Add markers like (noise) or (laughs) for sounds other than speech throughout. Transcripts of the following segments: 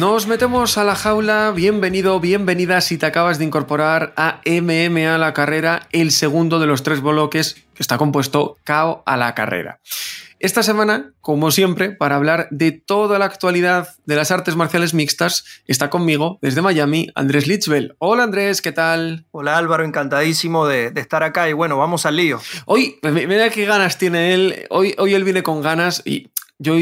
Nos metemos a la jaula. Bienvenido, bienvenida si te acabas de incorporar a MMA la carrera, el segundo de los tres bloques que está compuesto KO a la carrera. Esta semana, como siempre, para hablar de toda la actualidad de las artes marciales mixtas, está conmigo desde Miami Andrés Litzbel. Hola Andrés, ¿qué tal? Hola Álvaro, encantadísimo de, de estar acá y bueno, vamos al lío. Hoy, mira qué ganas tiene él. Hoy, hoy él viene con ganas y yo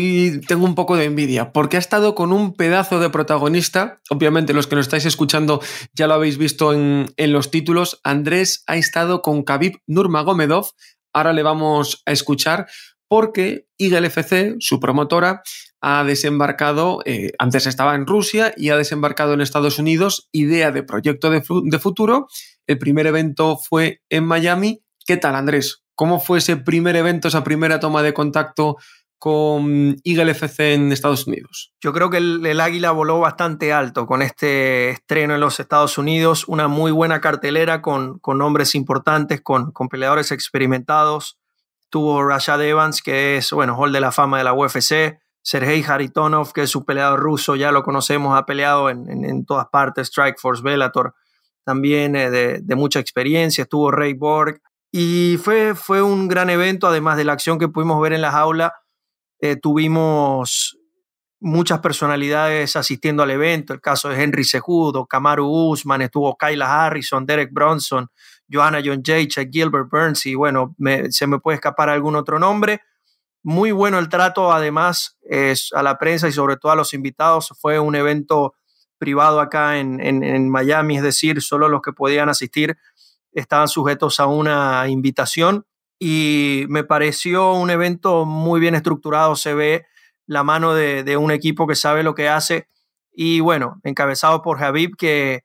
tengo un poco de envidia porque ha estado con un pedazo de protagonista. Obviamente los que nos estáis escuchando ya lo habéis visto en, los títulos. Andrés ha estado con Khabib Nurmagomedov. Ahora le vamos a escuchar porque Eagle FC, su promotora, ha desembarcado, eh, antes estaba en Rusia y ha desembarcado en Estados Unidos, idea de proyecto de, de futuro. El primer evento fue en Miami. ¿Qué tal, Andrés? ¿Cómo fue ese primer evento, esa primera toma de contacto con Eagle FC en Estados Unidos? Yo creo que el, Águila voló bastante alto con este estreno en los Estados Unidos, una muy buena cartelera con, con nombres importantes, con, con, peleadores experimentados. Tuvo Rashad Evans, que es, bueno, Hall de la Fama de la UFC. Sergei Haritonov, que es un peleador ruso, ya lo conocemos, ha peleado en, en, todas partes, Strikeforce, Bellator, también eh, de, de, mucha experiencia. Estuvo Ray Borg. Y fue, fue un gran evento, además de la acción que pudimos ver en la jaula eh, tuvimos muchas personalidades asistiendo al evento, el caso de Henry Sejudo, Kamaru Usman, estuvo Kyla Harrison, Derek Bronson, Joanna John Jacek, Gilbert Burns y bueno, se me puede escapar algún otro nombre. Muy bueno el trato, además, es, a la prensa y sobre todo a los invitados. Fue un evento privado acá en, en Miami, es decir, solo los que podían asistir estaban sujetos a una invitación y me pareció un evento muy bien estructurado, se ve la mano de, un equipo que sabe lo que hace y bueno, encabezado por Javib que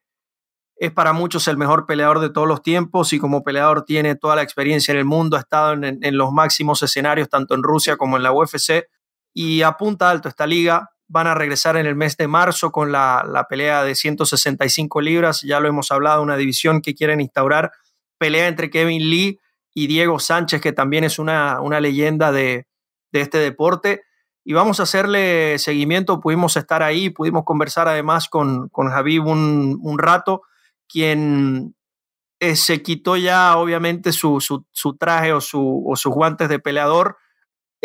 es para muchos el mejor peleador de todos los tiempos y como peleador tiene toda la experiencia en el mundo, ha estado en, los máximos escenarios tanto en Rusia como en la UFC y apunta alto esta liga. Van a regresar en el mes de marzo con la, la pelea de 165 libras, ya lo hemos hablado, una división que quieren instaurar, pelea entre Kevin Lee y Diego Sánchez, que también es una, una leyenda de, este deporte. Y vamos a hacerle seguimiento, pudimos estar ahí, pudimos conversar además con, con Javib un, rato, quien eh, se quitó ya obviamente su, su, traje o, o sus guantes de peleador,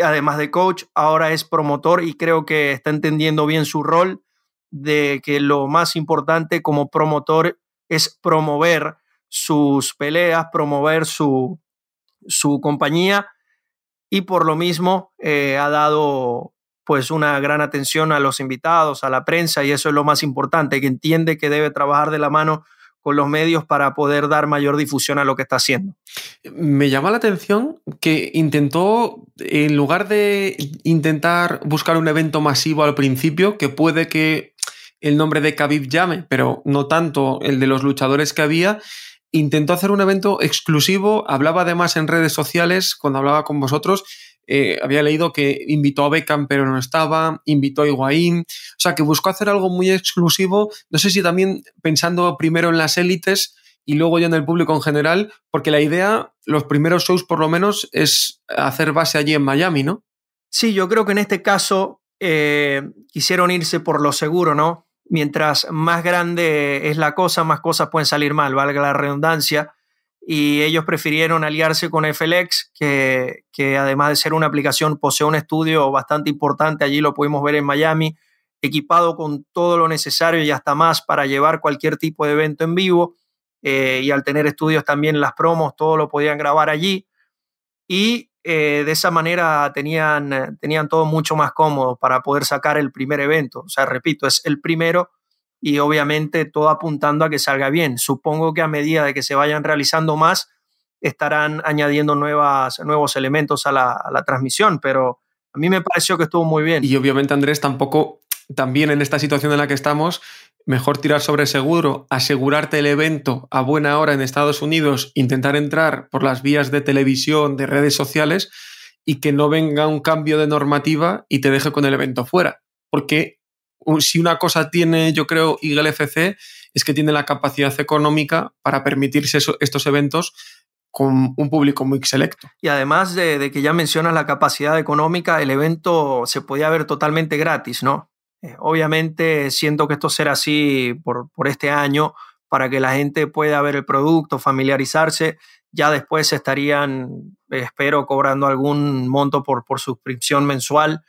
además de coach, ahora es promotor y creo que está entendiendo bien su rol de que lo más importante como promotor es promover sus peleas, promover su, su compañía y por lo mismo eh, ha dado pues una gran atención a los invitados, a la prensa y eso es lo más importante, que entiende que debe trabajar de la mano con los medios para poder dar mayor difusión a lo que está haciendo. Me llama la atención que intentó, en lugar de intentar buscar un evento masivo al principio, que puede que el nombre de Khabib llame, pero no tanto el de los luchadores que había, intentó hacer un evento exclusivo, hablaba además en redes sociales, cuando hablaba con vosotros, eh, había leído que invitó a Beckham pero no estaba, invitó a Higuaín, o sea, que buscó hacer algo muy exclusivo, no sé si también pensando primero en las élites y luego ya en el público en general, porque la idea, los primeros shows por lo menos, es hacer base allí en Miami, ¿no? Sí, yo creo que en este caso eh, quisieron irse por lo seguro, ¿no? Mientras más grande es la cosa, más cosas pueden salir mal, valga la redundancia. Y ellos prefirieron aliarse con FLX, que, que además de ser una aplicación, posee un estudio bastante importante, allí lo pudimos ver en Miami, equipado con todo lo necesario y hasta más para llevar cualquier tipo de evento en vivo. Eh, y al tener estudios también las promos, todo lo podían grabar allí. Y eh, de esa manera tenían, tenían todo mucho más cómodo para poder sacar el primer evento. O sea, repito, es el primero y obviamente todo apuntando a que salga bien. Supongo que a medida de que se vayan realizando más, estarán añadiendo nuevas, nuevos elementos a la, transmisión, pero A mí me pareció que estuvo muy bien. Y obviamente Andrés tampoco, también en esta situación en la que estamos, mejor tirar sobre seguro, asegurarte el evento a buena hora en Estados Unidos, intentar entrar por las vías de televisión, de redes sociales y que no venga un cambio de normativa y te deje con el evento fuera. Porque si una cosa tiene, yo creo, Eagle FC es que tiene la capacidad económica para permitirse estos eventos con un público muy selecto. Y además de, que ya mencionas la capacidad económica, el evento se podía ver totalmente gratis, ¿no? Eh, obviamente siento que esto será así por, por este año para que la gente pueda ver el producto, familiarizarse. Ya después estarían, espero, cobrando algún monto por, por suscripción mensual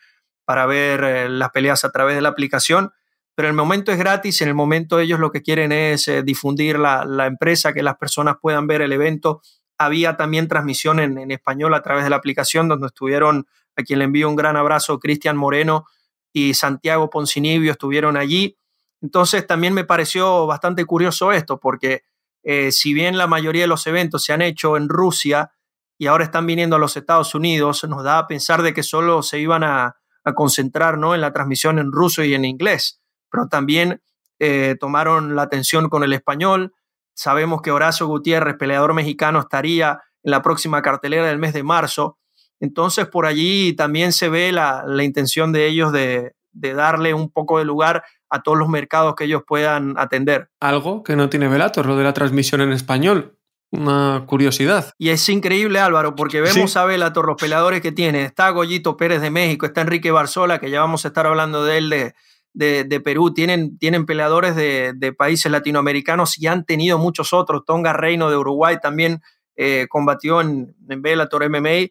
para ver eh, las peleas a través de la aplicación. Pero el momento es gratis, en el momento ellos lo que quieren es eh, difundir la, la, empresa, que las personas puedan ver el evento había también transmisión en, español a través de la aplicación, donde estuvieron, a quien le envío un gran abrazo, Cristian Moreno y Santiago Poncinibio estuvieron allí. Entonces también me pareció bastante curioso esto, porque eh, si bien la mayoría de los eventos se han hecho en Rusia y ahora están viniendo a los Estados Unidos, nos da a pensar de que solo se iban a, concentrar ¿no? en la transmisión en ruso y en inglés, pero también eh, tomaron la atención con el español, Sabemos que Horacio Gutiérrez, peleador mexicano, estaría en la próxima cartelera del mes de marzo. Entonces, por allí también se ve la, intención de ellos de, darle un poco de lugar a todos los mercados que ellos puedan atender. Algo que no tiene Velator, lo de la transmisión en español. Una curiosidad. Y es increíble, Álvaro, porque vemos a Velator, los peleadores que tiene. Está Goyito Pérez de México, está Enrique Barzola, que ya vamos a estar hablando de él de, de, Perú, tienen, tienen peleadores de, países latinoamericanos y han tenido muchos otros. Tonga Reino de Uruguay también eh, combatió en, en Bellator MMA.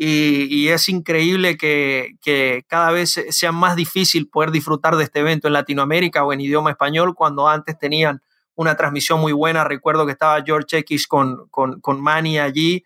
Y, es increíble que, cada vez sea más difícil poder disfrutar de este evento en Latinoamérica o en idioma español cuando antes tenían una transmisión muy buena. Recuerdo que estaba George X con, con, con Manny allí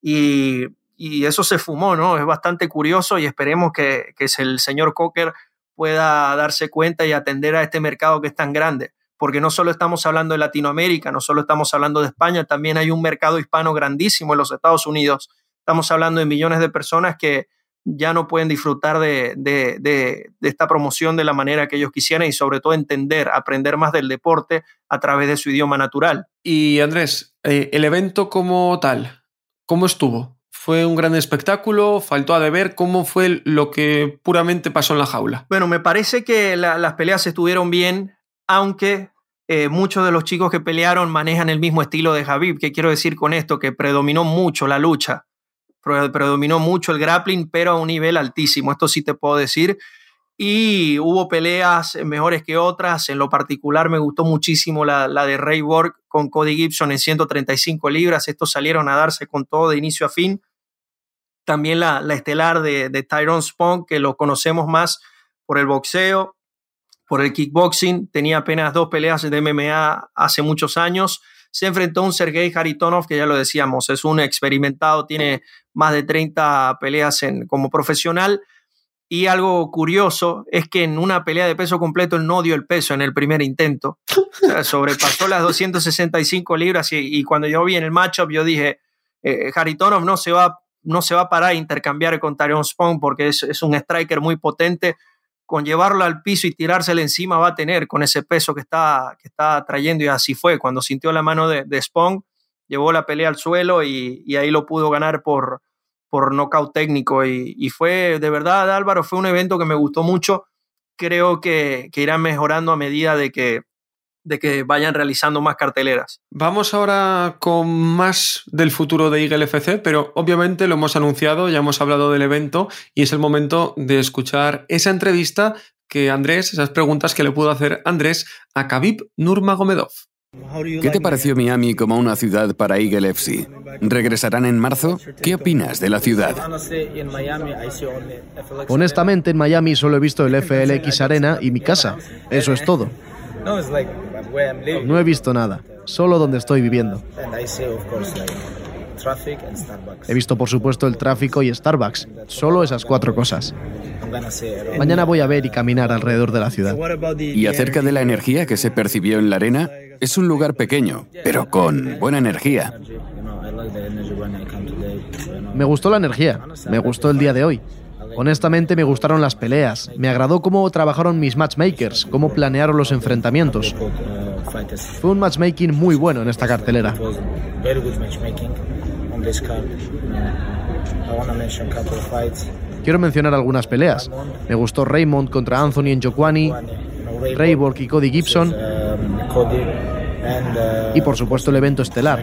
y, eso se fumó, ¿no? Es bastante curioso y esperemos que, que el señor Cocker pueda darse cuenta y atender a este mercado que es tan grande. Porque no solo estamos hablando de Latinoamérica, no solo estamos hablando de España, también hay un mercado hispano grandísimo en los Estados Unidos. Estamos hablando de millones de personas que ya no pueden disfrutar de, esta promoción de la manera que ellos quisieran y sobre todo entender, aprender más del deporte a través de su idioma natural. Y Andrés, eh, el evento como tal, ¿cómo estuvo? ¿Fue un gran espectáculo? ¿Faltó a deber? ¿Cómo fue lo que puramente pasó en la jaula? Bueno, me parece que las peleas estuvieron bien, aunque eh, muchos de los chicos que pelearon manejan el mismo estilo de Javib. ¿Qué quiero decir con esto? Que predominó mucho la lucha, predominó mucho el grappling, pero a un nivel altísimo. Esto sí te puedo decir. Y hubo peleas mejores que otras. En lo particular me gustó muchísimo la, la de Ray Borg con Cody Gibson en 135 libras. Estos salieron a darse con todo de inicio a fin también la, estelar de, de Tyrone Spong, que lo conocemos más por el boxeo, por el kickboxing, tenía apenas dos peleas de MMA hace muchos años. Se enfrentó a un Sergei Haritonov, que ya lo decíamos, es un experimentado, tiene más de 30 peleas en, como profesional. Y algo curioso es que en una pelea de peso completo él no dio el peso en el primer intento. sobrepasó las 265 libras y, cuando yo vi en el matchup yo dije, eh, Haritonov no se va no se va a parar a intercambiar con Tarion Spawn porque es, un striker muy potente. Con llevarlo al piso y tirárselo encima va a tener con ese peso que está, que está trayendo y así fue. Cuando sintió la mano de, de llevó la pelea al suelo y, ahí lo pudo ganar por, por nocaut técnico. Y, fue, de verdad, Álvaro, fue un evento que me gustó mucho. Creo que, que irá mejorando a medida de que, de que vayan realizando más carteleras. Vamos ahora con más del futuro de Eagle FC, pero obviamente lo hemos anunciado, ya hemos hablado del evento y es el momento de escuchar esa entrevista que Andrés, esas preguntas que le pudo hacer Andrés a Khabib Nurmagomedov. ¿Qué te pareció Miami como una ciudad para Eagle FC? ¿Regresarán en marzo? ¿Qué opinas de la ciudad? Honestamente, en Miami solo he visto el FLX Arena y mi casa. Eso es todo. No he visto nada, solo donde estoy viviendo. He visto, por supuesto, el tráfico y Starbucks, solo esas cuatro cosas. Mañana voy a ver y caminar alrededor de la ciudad. ¿Y acerca de la energía que se percibió en la arena? Es un lugar pequeño, pero con buena energía. Me gustó la energía, me gustó el día de hoy. Honestamente me gustaron las peleas, me agradó cómo trabajaron mis matchmakers, cómo planearon los enfrentamientos. Fue un matchmaking muy bueno en esta cartelera. Quiero mencionar algunas peleas. Me gustó Raymond contra Anthony Njokwani, Rayborg y Cody Gibson. Y por supuesto el evento estelar.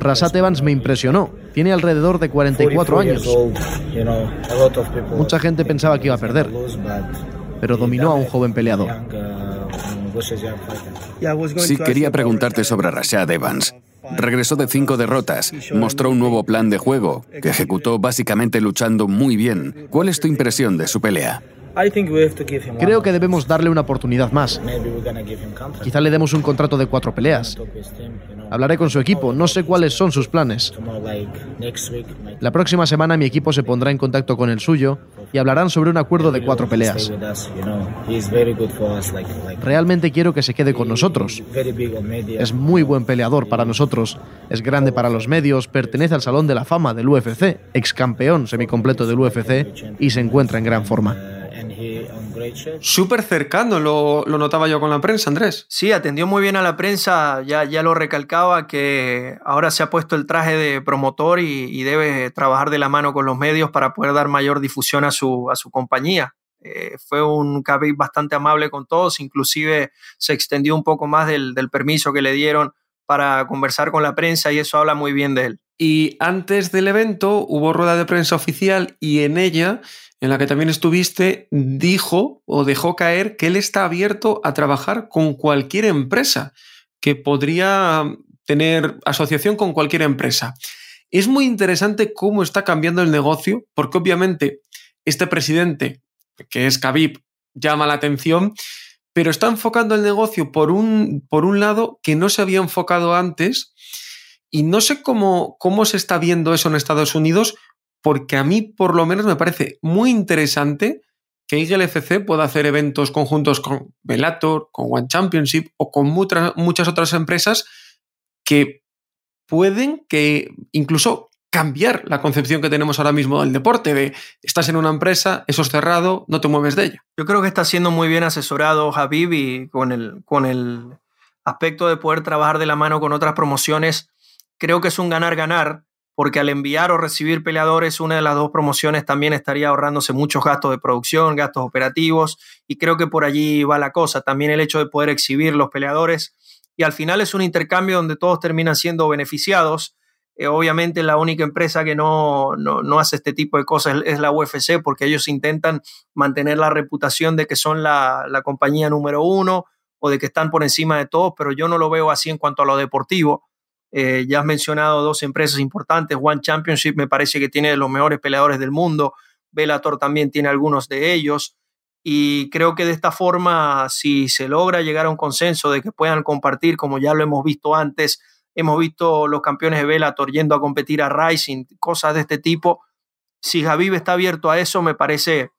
Rashad Evans me impresionó. Tiene alrededor de 44 años. Mucha gente pensaba que iba a perder, pero dominó a un joven peleador. Sí, quería preguntarte sobre Rashad Evans. Regresó de cinco derrotas, mostró un nuevo plan de juego, que ejecutó básicamente luchando muy bien. ¿Cuál es tu impresión de su pelea? Creo que debemos darle una oportunidad más. Quizá le demos un contrato de cuatro peleas. Hablaré con su equipo, no sé cuáles son sus planes. La próxima semana mi equipo se pondrá en contacto con el suyo y hablarán sobre un acuerdo de cuatro peleas. Realmente quiero que se quede con nosotros. Es muy buen peleador para nosotros, es grande para los medios, pertenece al Salón de la Fama del UFC, ex campeón semicompleto del UFC y se encuentra en gran forma. Súper cercano, lo, notaba yo con la prensa, Andrés. Sí, atendió muy bien a la prensa, ya, ya lo recalcaba, que ahora se ha puesto el traje de promotor y, debe trabajar de la mano con los medios para poder dar mayor difusión a su, a su compañía. Eh, fue un Khabib bastante amable con todos, inclusive se extendió un poco más del, del permiso que le dieron para conversar con la prensa y eso habla muy bien de él. Y antes del evento hubo rueda de prensa oficial y en ella en la que también estuviste, dijo o dejó caer que él está abierto a trabajar con cualquier empresa, que podría tener asociación con cualquier empresa. Es muy interesante cómo está cambiando el negocio, porque obviamente este presidente, que es Khabib, llama la atención, pero está enfocando el negocio por un, por un lado que no se había enfocado antes, y no sé cómo, cómo se está viendo eso en Estados Unidos, porque a mí por lo menos me parece muy interesante que Eagle FC pueda hacer eventos conjuntos con Bellator, con One Championship o con muchas otras empresas que pueden que incluso cambiar la concepción que tenemos ahora mismo del deporte, de estás en una empresa, eso es cerrado, no te mueves de ella. Yo creo que está siendo muy bien asesorado Habib y con el, con el aspecto de poder trabajar de la mano con otras promociones, creo que es un ganar-ganar porque al enviar o recibir peleadores, una de las dos promociones también estaría ahorrándose muchos gastos de producción, gastos operativos, y creo que por allí va la cosa. También el hecho de poder exhibir los peleadores, y al final es un intercambio donde todos terminan siendo beneficiados. Eh, obviamente la única empresa que no, no, hace este tipo de cosas es, la UFC, porque ellos intentan mantener la reputación de que son la, la compañía número uno o de que están por encima de todos, pero yo no lo veo así en cuanto a lo deportivo eh, ya has mencionado dos empresas importantes. One Championship me parece que tiene los mejores peleadores del mundo. Bellator también tiene algunos de ellos. Y creo que de esta forma, si se logra llegar a un consenso de que puedan compartir, como ya lo hemos visto antes, hemos visto los campeones de Bellator yendo a competir a Rising, cosas de este tipo. Si Javier está abierto a eso, me parece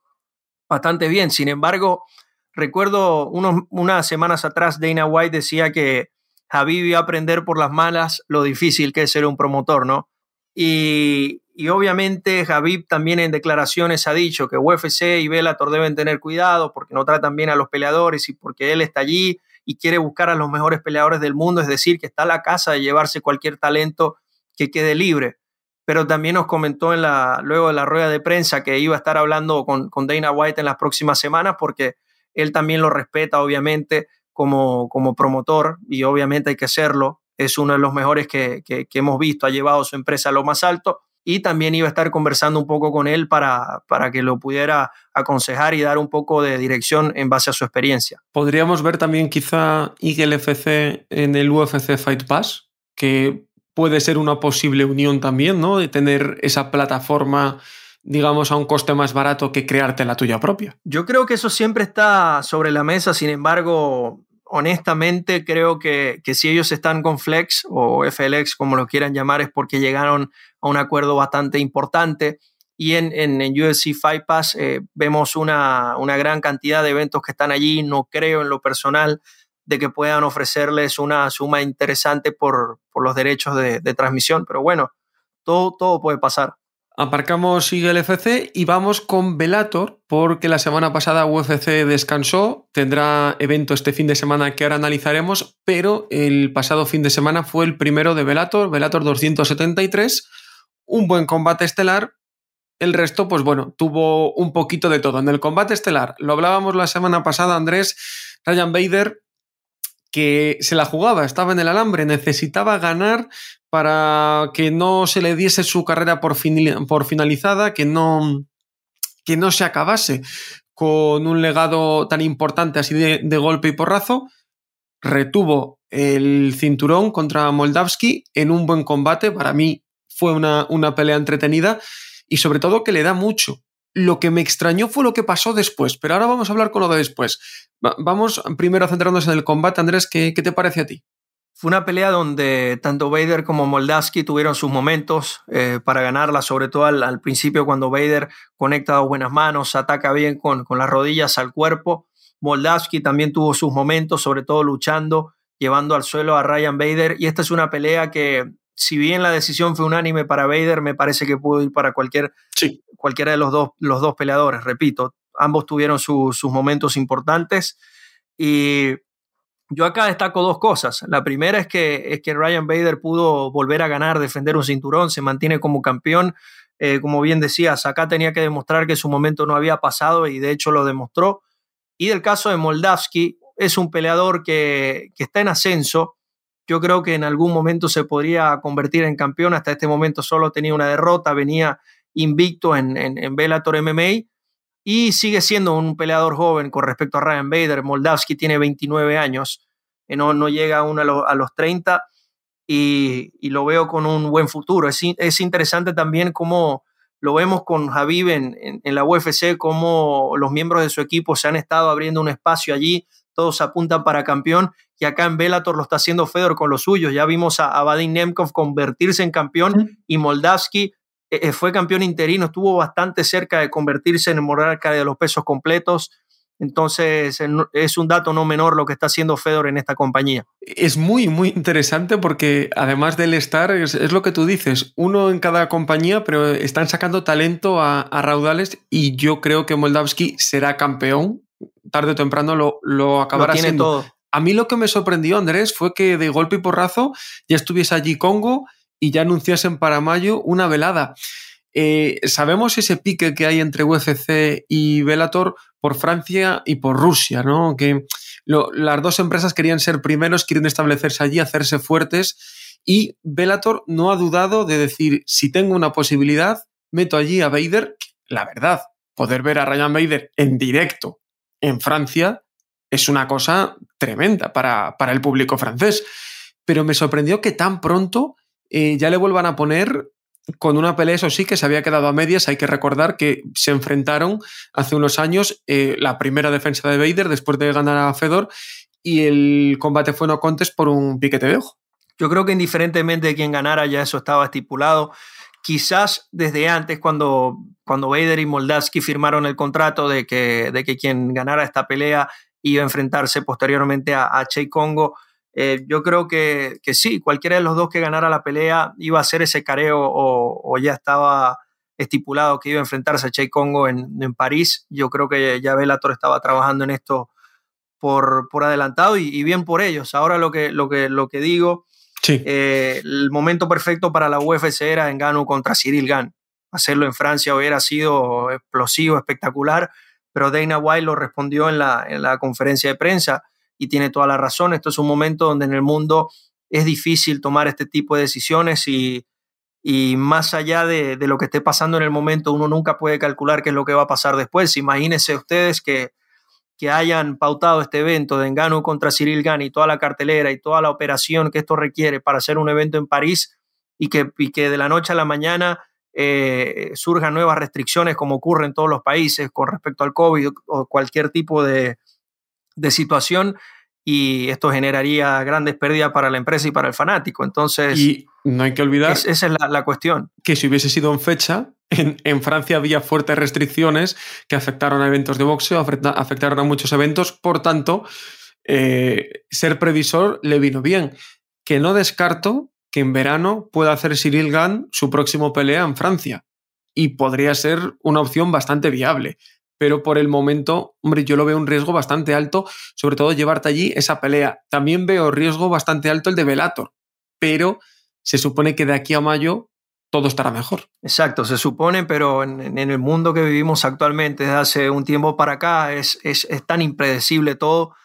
bastante bien. Sin embargo, recuerdo unas semanas atrás, Dana White decía que Javi a aprender por las malas lo difícil que es ser un promotor, ¿no? Y, obviamente Javi también en declaraciones ha dicho que UFC y Bellator deben tener cuidado porque no tratan bien a los peleadores y porque él está allí y quiere buscar a los mejores peleadores del mundo, es decir, que está a la casa de llevarse cualquier talento que quede libre. Pero también nos comentó en la, luego de la rueda de prensa que iba a estar hablando con, con Dana White en las próximas semanas porque él también lo respeta, obviamente, como, como promotor y obviamente hay que hacerlo. Es uno de los mejores que, que, hemos visto, ha llevado su empresa a lo más alto y también iba a estar conversando un poco con él para, para que lo pudiera aconsejar y dar un poco de dirección en base a su experiencia. Podríamos ver también quizá Eagle FC en el UFC Fight Pass, que puede ser una posible unión también, ¿no? De tener esa plataforma digamos, a un coste más barato que crearte la tuya propia. Yo creo que eso siempre está sobre la mesa, sin embargo, honestamente creo que, si ellos están con Flex o FLX, como lo quieran llamar, es porque llegaron a un acuerdo bastante importante. Y en, en, UFC Fight Pass eh, vemos una, gran cantidad de eventos que están allí. No creo en lo personal de que puedan ofrecerles una suma interesante por, los derechos de, de transmisión, pero bueno, todo, todo puede pasar. Aparcamos Eagle FC y vamos con Velator, porque la semana pasada UFC descansó, tendrá evento este fin de semana que ahora analizaremos, pero el pasado fin de semana fue el primero de Velator, Velator 273, un buen combate estelar. El resto, pues bueno, tuvo un poquito de todo. En el combate estelar, lo hablábamos la semana pasada, Andrés, Ryan Bader que se la jugaba, estaba en el alambre, necesitaba ganar para que no se le diese su carrera por, finalizada, que no, que no se acabase con un legado tan importante así de, golpe y porrazo. Retuvo el cinturón contra Moldavski en un buen combate. Para mí fue una, una pelea entretenida y sobre todo que le da mucho. Lo que me extrañó fue lo que pasó después, pero ahora vamos a hablar con lo de después. vamos primero a centrarnos en el combate. Andrés, ¿qué, te parece a ti? Fue una pelea donde tanto Vader como Moldavski tuvieron sus momentos eh, para ganarla, sobre todo al, principio cuando Vader conecta dos buenas manos, ataca bien con, con las rodillas al cuerpo. Moldavski también tuvo sus momentos, sobre todo luchando, llevando al suelo a Ryan Vader. Y esta es una pelea que, si bien la decisión fue unánime para Vader, me parece que pudo ir para cualquier, sí. cualquiera de los dos, los dos peleadores. Repito, ambos tuvieron sus momentos importantes. Y yo acá destaco dos cosas. La primera es que, es que Ryan Bader pudo volver a ganar, defender un cinturón, se mantiene como campeón. Eh, como bien decías, acá tenía que demostrar que su momento no había pasado y de hecho lo demostró. Y del caso de Moldavski, es un peleador que, que está en ascenso. Yo creo que en algún momento se podría convertir en campeón. Hasta este momento solo tenía una derrota, venía invicto en, en, en MMA y sigue siendo un peleador joven con respecto a Ryan Bader. Moldavski tiene 29 años, eh, no, no llega aún a, a los 30 y, y, lo veo con un buen futuro. Es, es interesante también cómo lo vemos con Javib en, en, la UFC, cómo los miembros de su equipo se han estado abriendo un espacio allí, todos apuntan para campeón y acá en Bellator lo está haciendo Fedor con los suyos. Ya vimos a, a Vadim Nemkov convertirse en campeón y Moldavski eh, eh, fue campeón interino, estuvo bastante cerca de convertirse en el monarca de los pesos completos. Entonces es un dato no menor lo que está haciendo Fedor en esta compañía. Es muy, muy interesante porque además del estar, es, lo que tú dices, uno en cada compañía, pero están sacando talento a, raudales y yo creo que Moldavski será campeón. Tarde o temprano lo, lo acabará tiene siendo. Todo. A mí lo que me sorprendió, Andrés, fue que de golpe y porrazo ya estuviese allí Congo y ya anunciasen para mayo una velada. Eh, ¿Sabemos ese pique que hay entre UFC y Velator por Francia y por Rusia? ¿no? Que las dos empresas querían ser primeros, quieren establecerse allí, hacerse fuertes. Y Velator no ha dudado de decir: si tengo una posibilidad, meto allí a Vader. La verdad, poder ver a Ryan Vader en directo en Francia es una cosa tremenda para, para el público francés. Pero me sorprendió que tan pronto eh, ya le vuelvan a poner con una pelea, eso sí, que se había quedado a medias. Hay que recordar que se enfrentaron hace unos años eh, la primera defensa de Vader después de ganar a Fedor y el combate fue no contes por un piquete de ojo. Yo creo que indiferentemente de quién ganara, ya eso estaba estipulado. Quizás desde antes, cuando, cuando Vader y Moldavski firmaron el contrato de que, de que quien ganara esta pelea iba a enfrentarse posteriormente a, a Che Congo, eh, yo creo que, que, sí, cualquiera de los dos que ganara la pelea iba a hacer ese careo o, ya estaba estipulado que iba a enfrentarse a Che Congo en, en, París. Yo creo que ya Bellator estaba trabajando en esto por, por adelantado y, bien por ellos. Ahora lo que, lo que, lo que digo, eh, el momento perfecto para la UFC era en Gano contra Cyril Gann. Hacerlo en Francia hubiera sido explosivo, espectacular, pero Dana White lo respondió en la, en la conferencia de prensa y tiene toda la razón. Esto es un momento donde en el mundo es difícil tomar este tipo de decisiones y, y más allá de, de, lo que esté pasando en el momento, uno nunca puede calcular qué es lo que va a pasar después. Imagínense ustedes que, que hayan pautado este evento de Engano contra Cyril Gane y toda la cartelera y toda la operación que esto requiere para hacer un evento en París y que, y que de la noche a la mañana eh, surjan nuevas restricciones como ocurre en todos los países con respecto al COVID o cualquier tipo de, de situación y esto generaría grandes pérdidas para la empresa y para el fanático. Entonces, y no hay que olvidar esa es la, cuestión. Que si hubiese sido en fecha, en, Francia había fuertes restricciones que afectaron a eventos de boxeo, afectaron a muchos eventos, por tanto, eh, ser previsor le vino bien. Que no descarto que en verano pueda hacer Cyril Gann su próximo pelea en Francia. y podría ser una opción bastante viable. Pero por el momento, hombre, yo lo veo un riesgo bastante alto, sobre todo llevarte allí esa pelea. También veo riesgo bastante alto el de Velator, pero se supone que de aquí a mayo todo estará mejor. Exacto, se supone, pero en, el mundo que vivimos actualmente desde hace un tiempo para acá es, es, tan impredecible todo.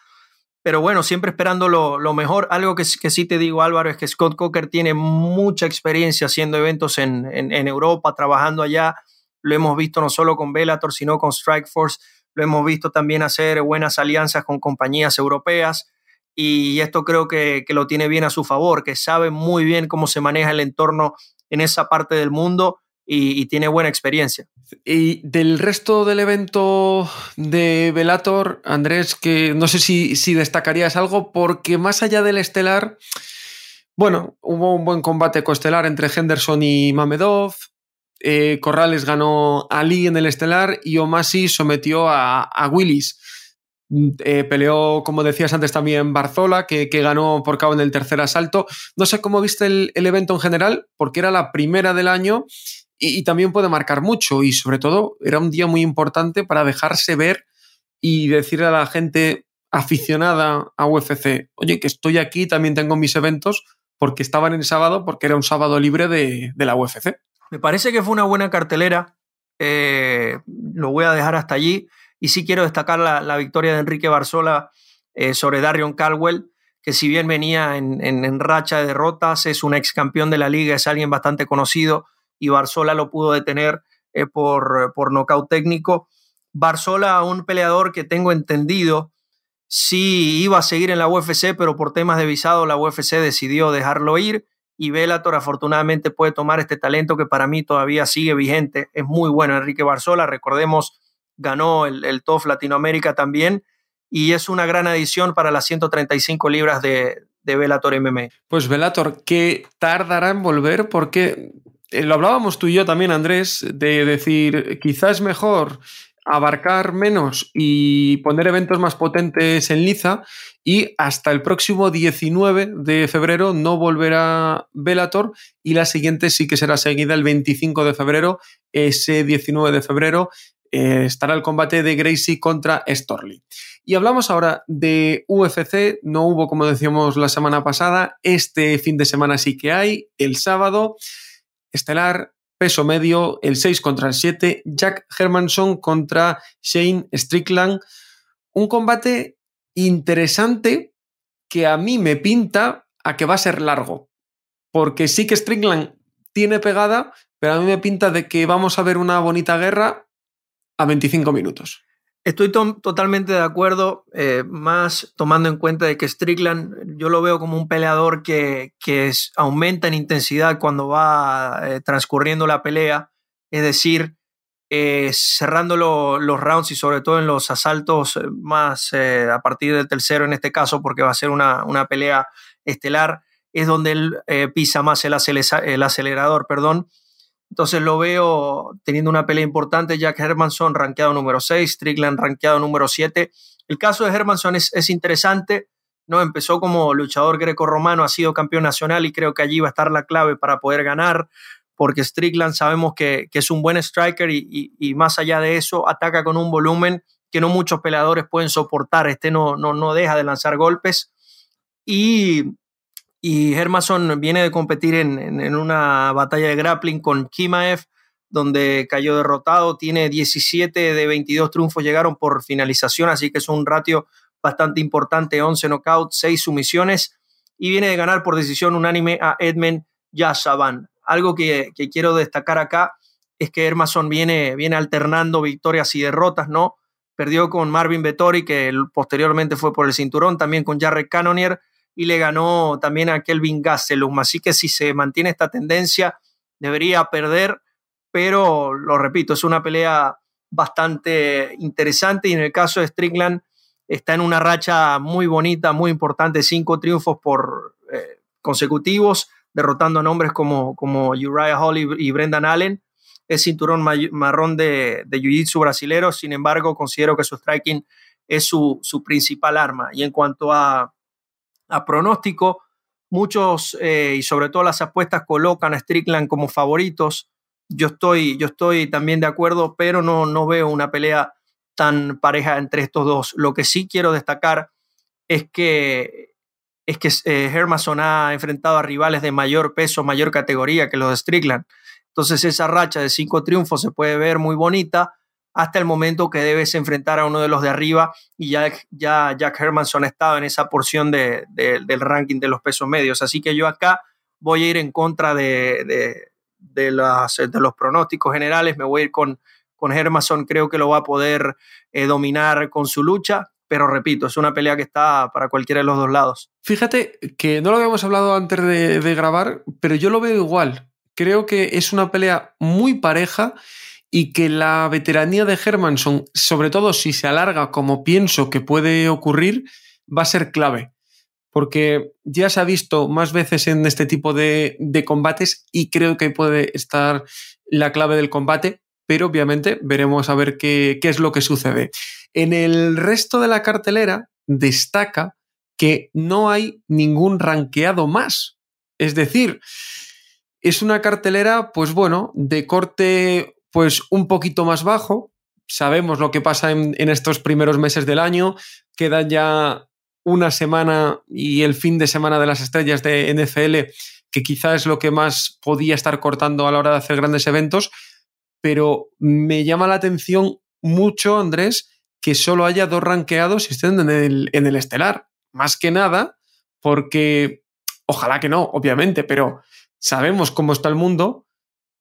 Pero bueno, siempre esperando lo, lo mejor. Algo que, que, sí te digo, Álvaro, es que Scott Coker tiene mucha experiencia haciendo eventos en, en, en Europa, trabajando allá. Lo hemos visto no solo con Bellator, sino con Strikeforce. Lo hemos visto también hacer buenas alianzas con compañías europeas y esto creo que, que, lo tiene bien a su favor, que sabe muy bien cómo se maneja el entorno en esa parte del mundo y, tiene buena experiencia. Y del resto del evento de Velator, Andrés, que no sé si, si destacarías algo, porque más allá del estelar, bueno, hubo un buen combate coestelar entre Henderson y Mamedov. Eh, Corrales ganó a Lee en el estelar y Omasi sometió a, Willis. Eh, peleó, como decías antes, también Barzola, que, ganó por cabo en el tercer asalto. No sé cómo viste el, evento en general, porque era la primera del año y, también puede marcar mucho. Y sobre todo, era un día muy importante para dejarse ver y decirle a la gente aficionada a UFC, oye, que estoy aquí, también tengo mis eventos, porque estaban en sábado, porque era un sábado libre de, la UFC. Me parece que fue una buena cartelera. Eh, lo voy a dejar hasta allí. Y sí quiero destacar la, victoria de Enrique Barzola eh, sobre Darion Caldwell, que si bien venía en, racha de derrotas, es un ex campeón de la liga, es alguien bastante conocido y Barzola lo pudo detener eh, por, por nocaut técnico. Barzola, un peleador que tengo entendido, sí iba a seguir en la UFC, pero por temas de visado la UFC decidió dejarlo ir y Bellator afortunadamente puede tomar este talento que para mí todavía sigue vigente. Es muy bueno Enrique Barzola, recordemos ganó el, el TOF Latinoamérica también y es una gran adición para las 135 libras de, de Bellator MMA. Pues Bellator, ¿qué tardará en volver? Porque eh, lo hablábamos tú y yo también, Andrés, de decir, quizás mejor abarcar menos y poner eventos más potentes en Liza y hasta el próximo 19 de febrero no volverá Bellator y la siguiente sí que será seguida el 25 de febrero, ese 19 de febrero eh, estará el combate de Gracie contra Storley. Y hablamos ahora de UFC, no hubo como decíamos la semana pasada, este fin de semana sí que hay, el sábado, estelar, peso medio, el 6 contra el 7, Jack Hermanson contra Shane Strickland, un combate interesante que a mí me pinta a que va a ser largo, porque sí que Strickland tiene pegada, pero a mí me pinta de que vamos a ver una bonita guerra a 25 minutos. Estoy totalmente de acuerdo, eh, más tomando en cuenta de que Strickland yo lo veo como un peleador que, que aumenta en intensidad cuando va eh, transcurriendo la pelea, es decir, eh, cerrando los rounds y sobre todo en los asaltos más a partir del tercero en este caso, porque va a ser una, una pelea estelar, es donde él pisa más el, el acelerador, perdón entonces lo veo teniendo una pelea importante. Jack Hermanson, rankeado número 6, Strickland, rankeado número 7. El caso de Hermanson es, es interesante. ¿no? Empezó como luchador greco-romano, ha sido campeón nacional y creo que allí va a estar la clave para poder ganar, porque Strickland sabemos que, es un buen striker y, y, y, más allá de eso ataca con un volumen que no muchos peleadores pueden soportar. Este no, no, no deja de lanzar golpes. Y y Hermason viene de competir en, una batalla de grappling con Kimaev, donde cayó derrotado. Tiene 17 de 22 triunfos, llegaron por finalización, así que es un ratio bastante importante: 11 knockouts, 6 sumisiones. Y viene de ganar por decisión unánime a Edmund Yashaban. Algo que, quiero destacar acá es que Hermason viene, viene alternando victorias y derrotas, ¿no? Perdió con Marvin Vettori, que posteriormente fue por el cinturón, también con Jarrett Cannonier y le ganó también a Kelvin Gastelum. Así que si se mantiene esta tendencia, debería perder, pero lo repito, es una pelea bastante interesante y en el caso de Strickland está en una racha muy bonita, muy importante, cinco triunfos por eh, consecutivos, derrotando a nombres como, como Uriah Hall y, Brendan Allen. Es cinturón marrón de, de Jiu-Jitsu brasilero, sin embargo, considero que su striking es su, su principal arma. Y en cuanto a a pronóstico. Muchos, eh, y sobre todo las apuestas, colocan a Strickland como favoritos. yo estoy, yo estoy también de acuerdo, pero no, no veo una pelea tan pareja entre estos dos. Lo que sí quiero destacar es que, es que eh, ha enfrentado a rivales de mayor peso, mayor categoría que los de Strickland. Entonces esa racha de cinco triunfos se puede ver muy bonita hasta el momento que debes enfrentar a uno de los de arriba y ya, ya Jack Hermanson ha estado en esa porción de, del ranking de los pesos medios. Así que yo acá voy a ir en contra de, de, las, de los pronósticos generales, me voy a ir con, con Hermanson, creo que lo va a poder eh, dominar con su lucha, pero repito, es una pelea que está para cualquiera de los dos lados. Fíjate que no lo habíamos hablado antes de grabar, pero yo lo veo igual. Creo que es una pelea muy pareja y que la veteranía de Hermanson, sobre todo si se alarga como pienso que puede ocurrir, va a ser clave. Porque ya se ha visto más veces en este tipo de, de combates y creo que puede estar la clave del combate, pero obviamente veremos a ver qué, qué es lo que sucede. En el resto de la cartelera destaca que no hay ningún ranqueado más. Es decir, es una cartelera, pues bueno, de corte pues un poquito más bajo. Sabemos lo que pasa en, estos primeros meses del año. Queda ya una semana y el fin de semana de las estrellas de NFL, que quizá es lo que más podía estar cortando a la hora de hacer grandes eventos pero me llama la atención mucho, Andrés, que solo haya dos ranqueados y estén en el, en el estelar. Más que nada, porque ojalá que no, obviamente, pero sabemos cómo está el mundo.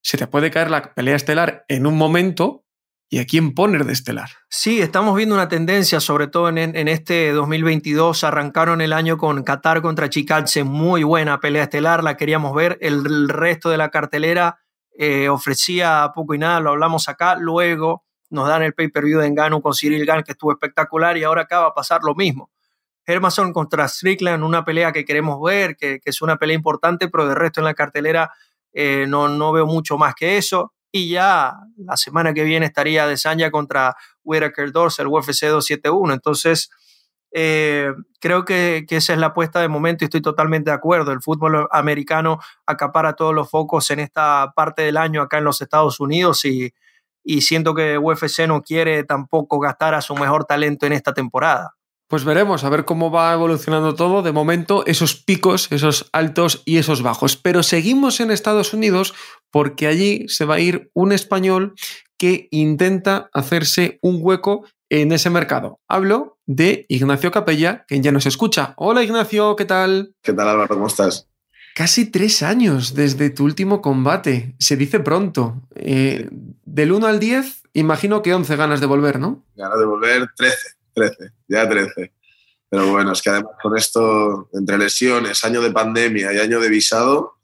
Se te puede caer la pelea estelar en un momento ¿Y a quién poner de estelar? Sí, estamos viendo una tendencia, sobre todo en, en, este 2022. Arrancaron el año con Qatar contra Chikatse, muy buena pelea estelar, la queríamos ver. El resto de la cartelera eh, ofrecía poco y nada, lo hablamos acá, luego nos dan el pay-per-view de Engano con Cyril Gann, que estuvo espectacular, y ahora acá va a pasar lo mismo. Hermason contra Strickland, una pelea que queremos ver, que, es una pelea importante, pero de resto en la cartelera eh, no, no veo mucho más que eso. Y ya la semana que viene estaría de Sanya contra Whitaker Dorsey, el UFC 271. Entonces, eh, creo que, esa es la apuesta de momento y estoy totalmente de acuerdo. El fútbol americano acapara todos los focos en esta parte del año acá en los Estados Unidos y, y siento que UFC no quiere tampoco gastar a su mejor talento en esta temporada. Pues veremos, a ver cómo va evolucionando todo. De momento, esos picos, esos altos y esos bajos. Pero seguimos en Estados Unidos porque allí se va a ir un español que intenta hacerse un hueco en ese mercado. Hablo de Ignacio Capella, que ya nos escucha. Hola Ignacio, ¿qué tal? ¿Qué tal Álvaro? ¿Cómo estás? Casi tres años desde tu último combate. Se dice pronto. Eh, del 1 al 10, imagino que 11 ganas de volver, ¿no? Ganas de volver 13, 13, ya 13. Pero bueno, es que además con esto, entre lesiones, año de pandemia y año de visado,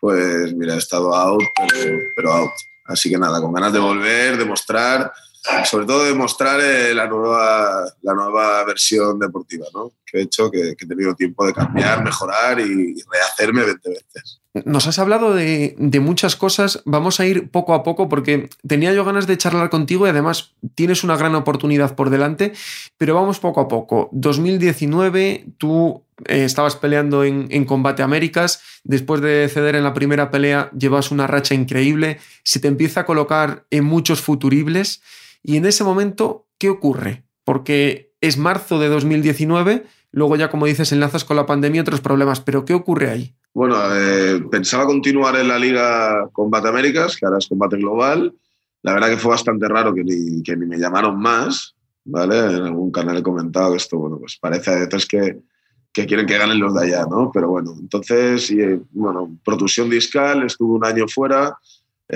pues mira, he estado out, pero, pero out. Así que nada, con ganas de volver, de mostrar sobre todo demostrar eh, la, nueva, la nueva versión deportiva, ¿no? que he hecho, que, he tenido tiempo de cambiar, mejorar y, rehacerme 20 veces. Nos has hablado de, de, muchas cosas, vamos a ir poco a poco porque tenía yo ganas de charlar contigo y además tienes una gran oportunidad por delante, pero vamos poco a poco. 2019, tú eh, estabas peleando en, en, Combate Américas, después de ceder en la primera pelea llevas una racha increíble, se te empieza a colocar en muchos futuribles. Y en ese momento, ¿qué ocurre? Porque es marzo de 2019, luego ya como dices enlazas con la pandemia y otros problemas, pero ¿qué ocurre ahí? Bueno, eh, pensaba continuar en la liga Combate Américas, que ahora es Combate Global. La verdad que fue bastante raro que ni, que ni me llamaron más, ¿vale? En algún canal he comentado que esto, bueno, pues parece a veces que, que quieren que ganen los de allá, ¿no? Pero bueno, entonces, y, bueno, protusión discal, estuve un año fuera,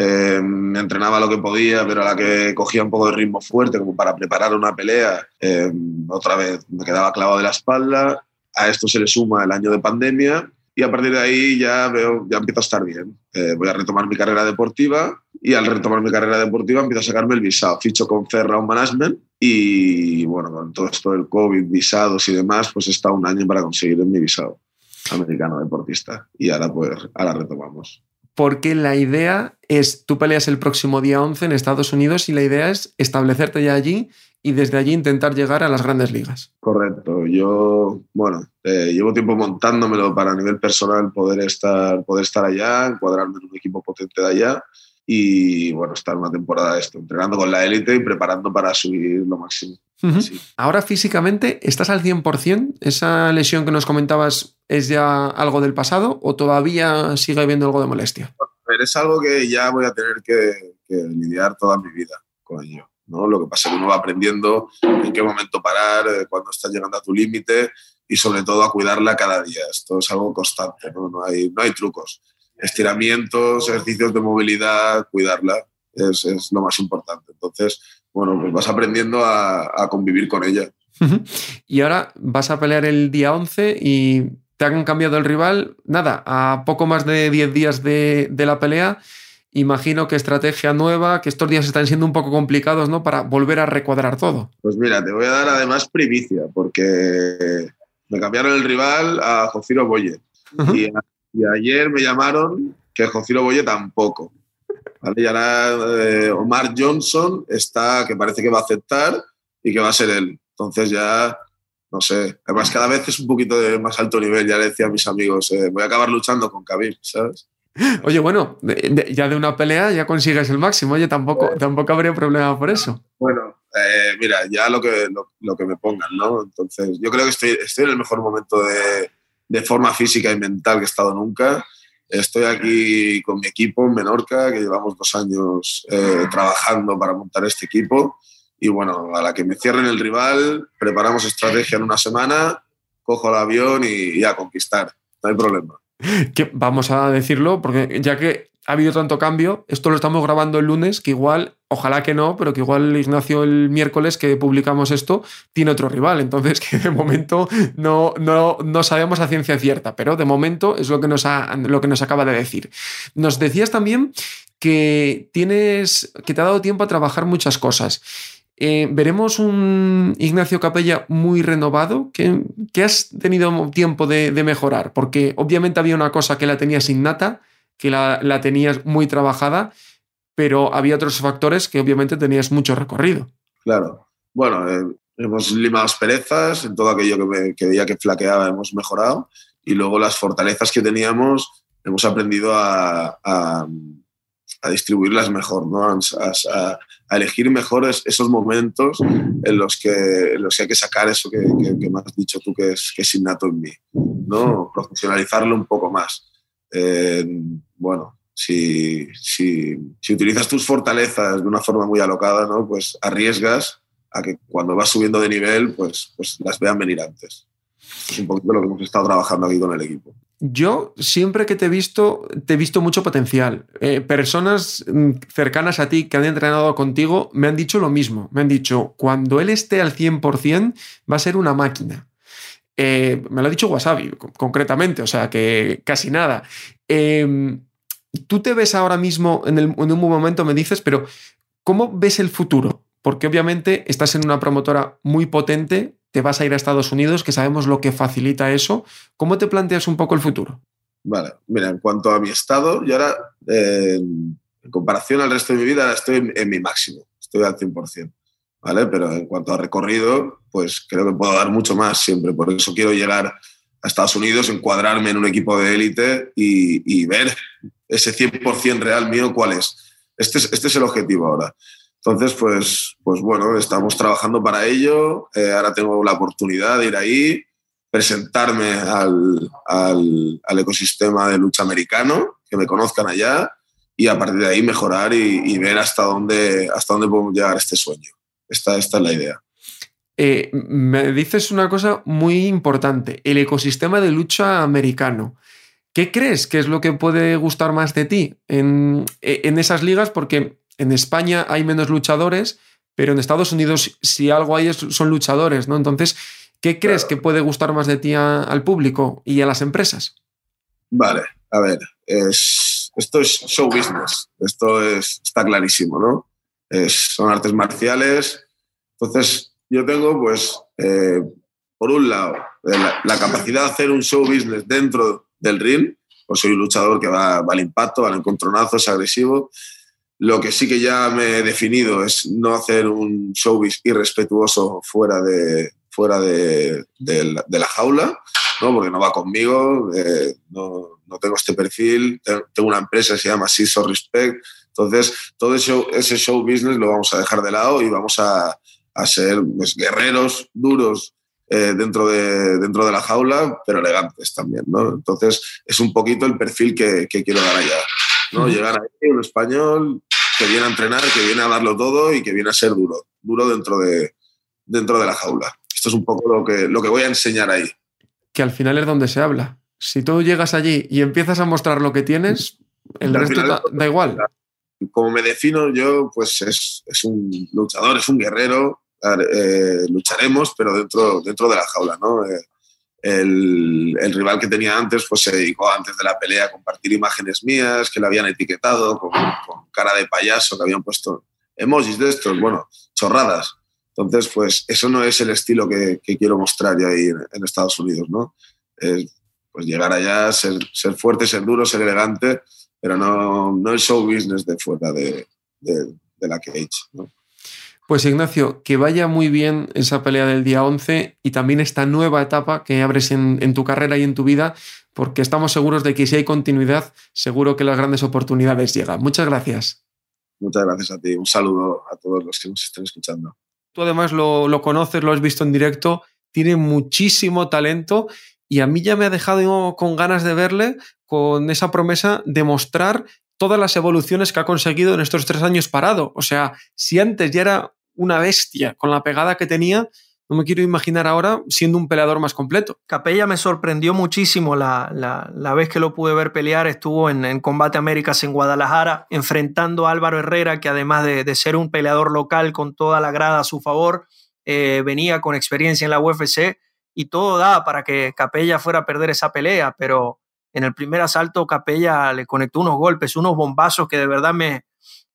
eh, me entrenaba lo que podía, pero a la que cogía un poco de ritmo fuerte, como para preparar una pelea, eh, otra vez me quedaba clavado de la espalda. A esto se le suma el año de pandemia y a partir de ahí ya veo, ya empiezo a estar bien. Eh, voy a retomar mi carrera deportiva y al retomar mi carrera deportiva empiezo a sacarme el visado. Ficho con Ferra Management y bueno, con todo esto del COVID, visados y demás, pues he estado un año para conseguir mi visado americano deportista y ahora pues ahora retomamos porque la idea es, tú peleas el próximo día 11 en Estados Unidos y la idea es establecerte ya allí y desde allí intentar llegar a las grandes ligas. Correcto. Yo, bueno, eh, llevo tiempo montándomelo para a nivel personal poder estar, poder estar allá, encuadrarme en un equipo potente de allá y bueno, estar una temporada esto, entrenando con la élite y preparando para subir lo máximo. Ahora físicamente, ¿estás al 100%? ¿Esa lesión que nos comentabas es ya algo del pasado o todavía sigue habiendo algo de molestia? es algo que ya voy a tener que, lidiar toda mi vida con ello. ¿no? Lo que pasa es que uno va aprendiendo en qué momento parar, eh, cuando estás llegando a tu límite y sobre todo a cuidarla cada día. Esto es algo constante, no, no, hay, no hay trucos. Estiramientos, ejercicios de movilidad, cuidarla es, es lo más importante. Entonces, bueno, pues vas aprendiendo a, a convivir con ella. Y ahora vas a pelear el día 11 y te han cambiado el rival. Nada, a poco más de 10 días de, de, la pelea, imagino que estrategia nueva, que estos días están siendo un poco complicados, ¿no? Para volver a recuadrar todo. Pues mira, te voy a dar además primicia, porque me cambiaron el rival a Jociro Boye. y, y, ayer me llamaron que Jociro Boye tampoco. ¿Vale? Y ahora eh, Omar Johnson está, que parece que va a aceptar y que va a ser él. Entonces ya, no sé, además cada vez es un poquito de más alto nivel, ya le decía a mis amigos, eh, voy a acabar luchando con Khabib, ¿sabes? Oye, bueno, ya de una pelea ya consigues el máximo, oye, tampoco, tampoco habría problema por eso. Bueno, eh, mira, ya lo que, lo, lo, que me pongan, ¿no? Entonces, yo creo que estoy, estoy en el mejor momento de, de forma física y mental que he estado nunca. Estoy aquí con mi equipo en Menorca, que llevamos dos años eh, trabajando para montar este equipo. Y bueno, a la que me cierren el rival, preparamos estrategia en una semana, cojo el avión y, a conquistar. No hay problema. Vamos a decirlo, porque ya que ha habido tanto cambio. Esto lo estamos grabando el lunes, que igual, ojalá que no, pero que igual Ignacio el miércoles que publicamos esto tiene otro rival. Entonces, (laughs) que de momento no, no, no sabemos a ciencia cierta, pero de momento es lo que, nos ha, lo que nos acaba de decir. Nos decías también que tienes, que te ha dado tiempo a trabajar muchas cosas. Eh, ¿Veremos un Ignacio Capella muy renovado? ¿Qué, qué has tenido tiempo de, de, mejorar? Porque obviamente había una cosa que la tenías innata, que la, la, tenías muy trabajada, pero había otros factores que obviamente tenías mucho recorrido. Claro. Bueno, eh, hemos limado asperezas, en todo aquello que, me, que veía que flaqueaba hemos mejorado y luego las fortalezas que teníamos hemos aprendido a, a, a distribuirlas mejor, ¿no? a, elegir mejor esos momentos en los, que, en los que hay que sacar eso que, que, que me has dicho tú que es, que es innato en mí, ¿no? profesionalizarlo un poco más. Eh, bueno, si, si, si, utilizas tus fortalezas de una forma muy alocada, ¿no? pues arriesgas a que cuando vas subiendo de nivel, pues, pues las vean venir antes. Es un poquito lo que hemos estado trabajando aquí con el equipo. Yo siempre que te he visto, te he visto mucho potencial. Eh, personas mm, cercanas a ti que han entrenado contigo me han dicho lo mismo. Me han dicho, cuando él esté al 100% va a ser una máquina. Eh, me lo ha dicho Wasabi, concretamente, o sea que casi nada. Eh, Tú te ves ahora mismo en, un momento, me dices, pero ¿cómo ves el futuro? Porque obviamente estás en una promotora muy potente, te vas a ir a Estados Unidos, que sabemos lo que facilita eso. ¿Cómo te planteas un poco el futuro? Vale, mira, en cuanto a mi estado, yo ahora, eh, en comparación al resto de mi vida, estoy en, en mi máximo, estoy al 100%. ¿Vale? Pero en cuanto a recorrido, pues creo que puedo dar mucho más siempre. Por eso quiero llegar a Estados Unidos, encuadrarme en un equipo de élite y, y, ver ese 100% real mío cuál es. Este, es. este es el objetivo ahora. Entonces, pues, pues bueno, estamos trabajando para ello. Eh, ahora tengo la oportunidad de ir ahí, presentarme al, al, al, ecosistema de lucha americano, que me conozcan allá y a partir de ahí mejorar y, y ver hasta dónde, hasta dónde podemos llegar a este sueño. Esta, esta es la idea. Eh, me dices una cosa muy importante, el ecosistema de lucha americano. ¿Qué crees que es lo que puede gustar más de ti en, en, esas ligas? Porque en España hay menos luchadores, pero en Estados Unidos si algo hay es, son luchadores, ¿no? Entonces, ¿qué crees claro. que puede gustar más de ti a, al público y a las empresas? Vale, a ver, es, esto es show business, esto es, está clarísimo, ¿no? es, son artes marciales. Entonces, yo tengo, pues, eh, por un lado, la, la, capacidad de hacer un show business dentro del ring, pues soy un luchador que va, va al impacto, va al encontronazo, es agresivo. Lo que sí que ya me he definido es no hacer un showbiz irrespetuoso fuera de, fuera de, de, la, de la jaula, ¿no? porque no va conmigo, eh, no, no tengo este perfil, tengo una empresa que se llama Siso Respect, entonces todo ese, ese show business lo vamos a dejar de lado y vamos a, a ser pues, guerreros duros eh, dentro, de, dentro de la jaula, pero elegantes también, ¿no? Entonces es un poquito el perfil que, que quiero dar allá, ¿no? Llegar ahí, un español que viene a entrenar, que viene a darlo todo y que viene a ser duro, duro dentro de, dentro de la jaula. Esto es un poco lo que, lo que voy a enseñar ahí. Que al final es donde se habla. Si tú llegas allí y empiezas a mostrar lo que tienes, el resto da, igual. Como me defino yo, pues es, es un luchador, es un guerrero, eh, lucharemos, pero dentro, dentro de la jaula, ¿no? Eh, el, el, rival que tenía antes pues se dedicó antes de la pelea a compartir imágenes mías que le habían etiquetado con, con cara de payaso, que habían puesto emojis de estos, bueno, chorradas. Entonces, pues eso no es el estilo que, que quiero mostrar yo ahí en, Estados Unidos, ¿no? pues llegar allá, ser, ser, fuerte, ser duro, ser elegante, pero no, no el show business de fuera de, de, de la cage, ¿no? Pues Ignacio, que vaya muy bien esa pelea del día 11 y también esta nueva etapa que abres en, tu carrera y en tu vida, porque estamos seguros de que si hay continuidad, seguro que las grandes oportunidades llegan. Muchas gracias. Muchas gracias a ti. Un saludo a todos los que nos estén escuchando. Tú además lo, lo conoces, lo has visto en directo, tiene muchísimo talento y a mí ya me ha dejado con ganas de verle con esa promesa de mostrar todas las evoluciones que ha conseguido en estos tres años parado. O sea, si antes ya era una bestia con la pegada que tenía. No me quiero imaginar ahora siendo un peleador más completo. Capella me sorprendió muchísimo la, la, vez que lo pude ver pelear. Estuvo en, en, Combate Américas en Guadalajara, enfrentando a Álvaro Herrera, que además de, de ser un peleador local con toda la grada a su favor, eh, venía con experiencia en la UFC y todo daba para que Capella fuera a perder esa pelea, pero en el primer asalto Capella le conectó unos golpes, unos bombazos que de verdad me,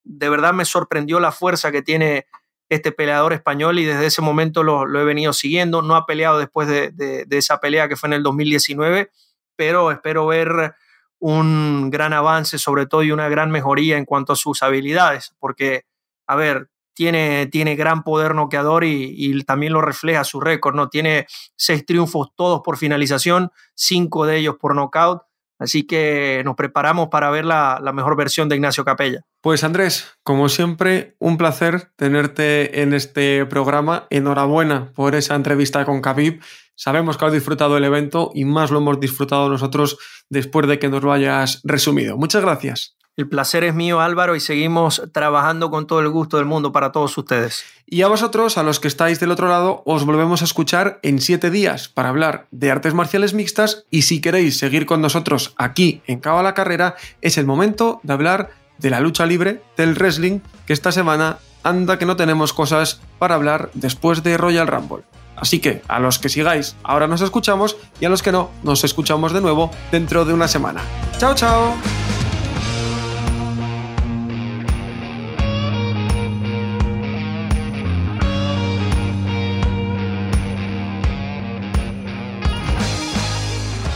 de verdad me sorprendió la fuerza que tiene este peleador español y desde ese momento lo, he venido siguiendo. No ha peleado después de, esa pelea que fue en el 2019, pero espero ver un gran avance sobre todo y una gran mejoría en cuanto a sus habilidades, porque, a ver, tiene, tiene gran poder noqueador y, también lo refleja su récord, ¿no? Tiene seis triunfos todos por finalización, cinco de ellos por knockout Así que nos preparamos para ver la, mejor versión de Ignacio Capella. Pues Andrés, como siempre, un placer tenerte en este programa. Enhorabuena por esa entrevista con Khabib. Sabemos que has disfrutado el evento y más lo hemos disfrutado nosotros después de que nos lo hayas resumido. Muchas gracias. El placer es mío, Álvaro, y seguimos trabajando con todo el gusto del mundo para todos ustedes. Y a vosotros, a los que estáis del otro lado, os volvemos a escuchar en siete días para hablar de artes marciales mixtas y si queréis seguir con nosotros aquí en Cabo la Carrera, es el momento de hablar de la lucha libre, del wrestling, que esta semana anda que no tenemos cosas para hablar después de Royal Rumble. Así que a los que sigáis, ahora nos escuchamos y a los que no, nos escuchamos de nuevo dentro de una semana. ¡Chao, chao!